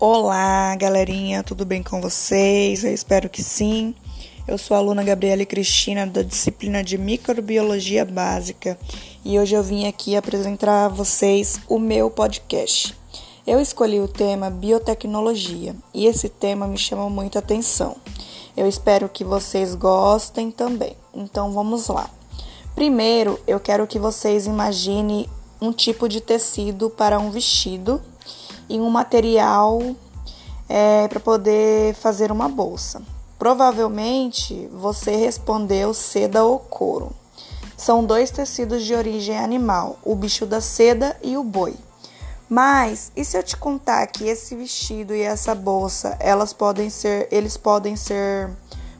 Olá, galerinha, tudo bem com vocês? Eu espero que sim. Eu sou a aluna Gabriela Cristina da disciplina de Microbiologia Básica e hoje eu vim aqui apresentar a vocês o meu podcast. Eu escolhi o tema biotecnologia e esse tema me chama muita atenção. Eu espero que vocês gostem também. Então vamos lá. Primeiro, eu quero que vocês imaginem um tipo de tecido para um vestido e um material é, para poder fazer uma bolsa. Provavelmente você respondeu seda ou couro. São dois tecidos de origem animal, o bicho da seda e o boi. Mas e se eu te contar que esse vestido e essa bolsa, elas podem ser, eles podem ser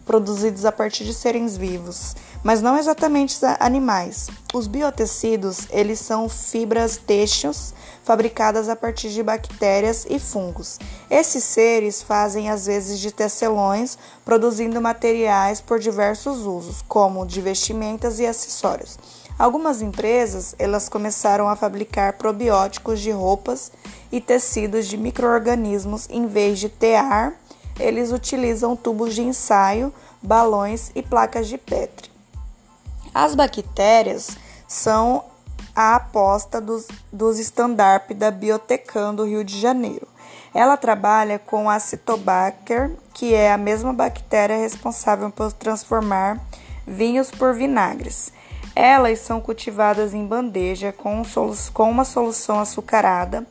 produzidos a partir de seres vivos? Mas não exatamente animais. Os biotecidos, eles são fibras têxteis fabricadas a partir de bactérias e fungos. Esses seres fazem às vezes de tecelões, produzindo materiais por diversos usos, como de vestimentas e acessórios. Algumas empresas, elas começaram a fabricar probióticos de roupas e tecidos de microorganismos em vez de tear, eles utilizam tubos de ensaio, balões e placas de Petri. As bactérias são a aposta dos, dos stand-up da Biotecam do Rio de Janeiro. Ela trabalha com a Citobacter, que é a mesma bactéria responsável por transformar vinhos por vinagres. Elas são cultivadas em bandeja com, com uma solução açucarada.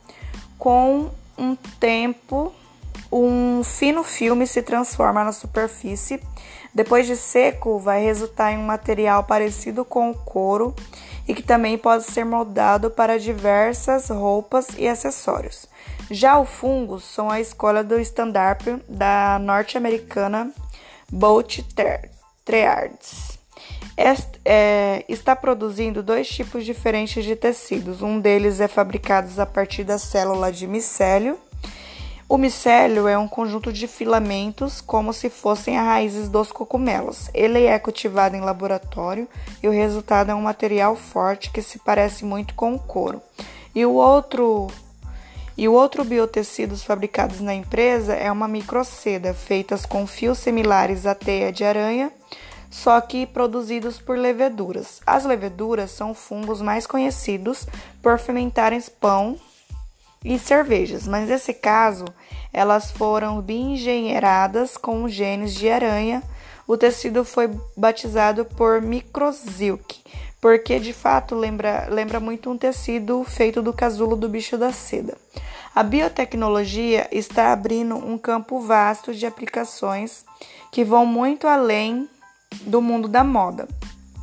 Com um tempo, um fino filme se transforma na superfície depois de seco, vai resultar em um material parecido com o couro e que também pode ser moldado para diversas roupas e acessórios. Já o fungo são a escolha do estandarte da norte-americana Boat Treards. É, está produzindo dois tipos diferentes de tecidos. Um deles é fabricado a partir da célula de micélio o micélio é um conjunto de filamentos como se fossem as raízes dos cogumelos. Ele é cultivado em laboratório e o resultado é um material forte que se parece muito com o couro. E o outro e o outro biotecidos fabricados na empresa é uma microceda, feitas com fios similares à teia de aranha, só que produzidos por leveduras. As leveduras são fungos mais conhecidos por fermentarem pão e cervejas, mas nesse caso elas foram bioengenheiradas com genes de aranha. O tecido foi batizado por microsilk, porque de fato lembra, lembra muito um tecido feito do casulo do bicho da seda. A biotecnologia está abrindo um campo vasto de aplicações que vão muito além do mundo da moda,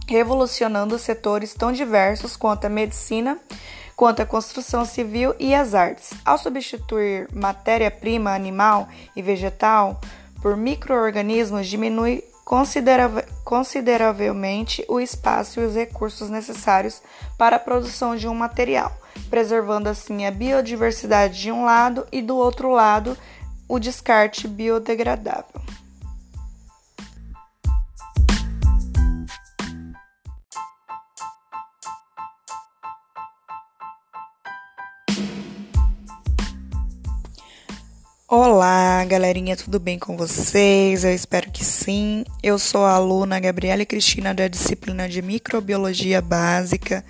revolucionando setores tão diversos quanto a medicina quanto à construção civil e as artes. Ao substituir matéria-prima animal e vegetal por microorganismos, diminui consideravelmente o espaço e os recursos necessários para a produção de um material, preservando assim a biodiversidade de um lado e do outro lado o descarte biodegradável. Olá, galerinha, tudo bem com vocês? Eu espero que sim. Eu sou a aluna Gabriela Cristina da disciplina de Microbiologia Básica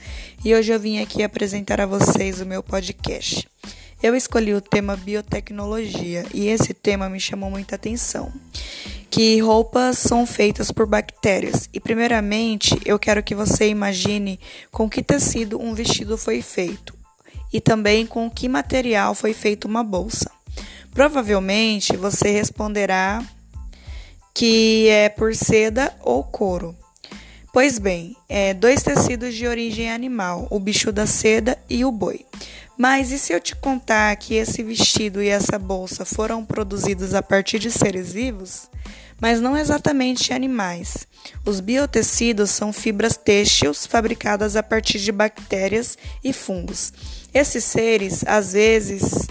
e hoje eu vim aqui apresentar a vocês o meu podcast. Eu escolhi o tema biotecnologia e esse tema me chamou muita atenção. Que roupas são feitas por bactérias. E primeiramente, eu quero que você imagine com que tecido um vestido foi feito e também com que material foi feita uma bolsa. Provavelmente você responderá que é por seda ou couro. Pois bem, é dois tecidos de origem animal, o bicho da seda e o boi. Mas e se eu te contar que esse vestido e essa bolsa foram produzidos a partir de seres vivos, mas não exatamente animais? Os biotecidos são fibras têxteis fabricadas a partir de bactérias e fungos. Esses seres, às vezes,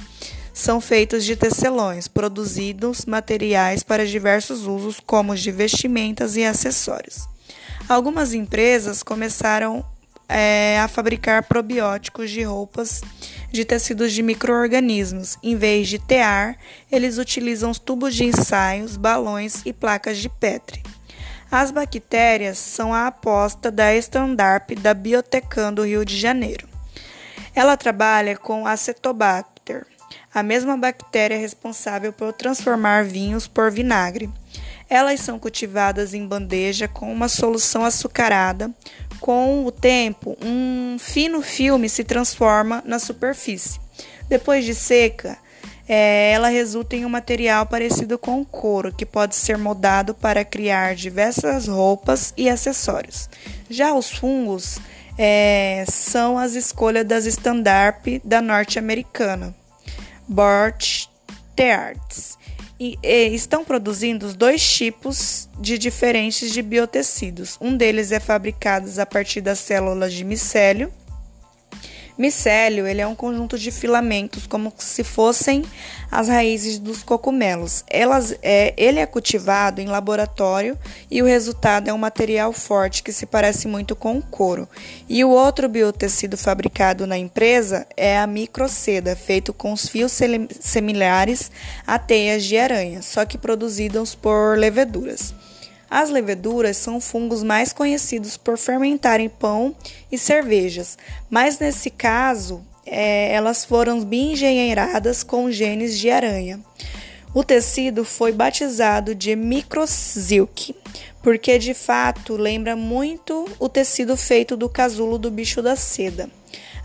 são feitos de tecelões, produzidos materiais para diversos usos, como de vestimentas e acessórios. Algumas empresas começaram é, a fabricar probióticos de roupas de tecidos de microorganismos. Em vez de tear, eles utilizam tubos de ensaios, balões e placas de Petri. As bactérias são a aposta da Standarp da Biotecam do Rio de Janeiro. Ela trabalha com Acetobacter, a mesma bactéria responsável por transformar vinhos por vinagre. Elas são cultivadas em bandeja com uma solução açucarada. Com o tempo, um fino filme se transforma na superfície. Depois de seca, é, ela resulta em um material parecido com couro, que pode ser moldado para criar diversas roupas e acessórios. Já os fungos é, são as escolhas das Standarp da norte-americana, Bort Tearts e, e estão produzindo dois tipos de diferentes de biotecidos. Um deles é fabricado a partir das células de micélio Micélio ele é um conjunto de filamentos, como se fossem as raízes dos cogumelos. Elas, é, ele é cultivado em laboratório e o resultado é um material forte que se parece muito com o couro. E o outro biotecido fabricado na empresa é a microceda, feito com os fios similares a teias de aranha, só que produzidos por leveduras. As leveduras são fungos mais conhecidos por fermentarem pão e cervejas, mas nesse caso é, elas foram bioengenheiradas com genes de aranha. O tecido foi batizado de microsilk, porque de fato lembra muito o tecido feito do casulo do bicho da seda.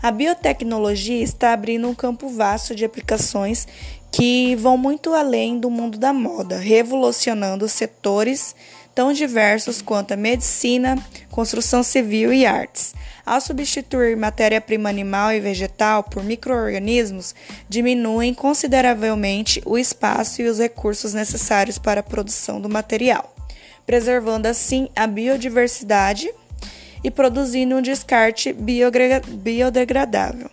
A biotecnologia está abrindo um campo vasto de aplicações que vão muito além do mundo da moda, revolucionando setores tão diversos quanto a medicina, construção civil e artes. Ao substituir matéria-prima animal e vegetal por microorganismos, diminuem consideravelmente o espaço e os recursos necessários para a produção do material, preservando assim a biodiversidade e produzindo um descarte biodegradável.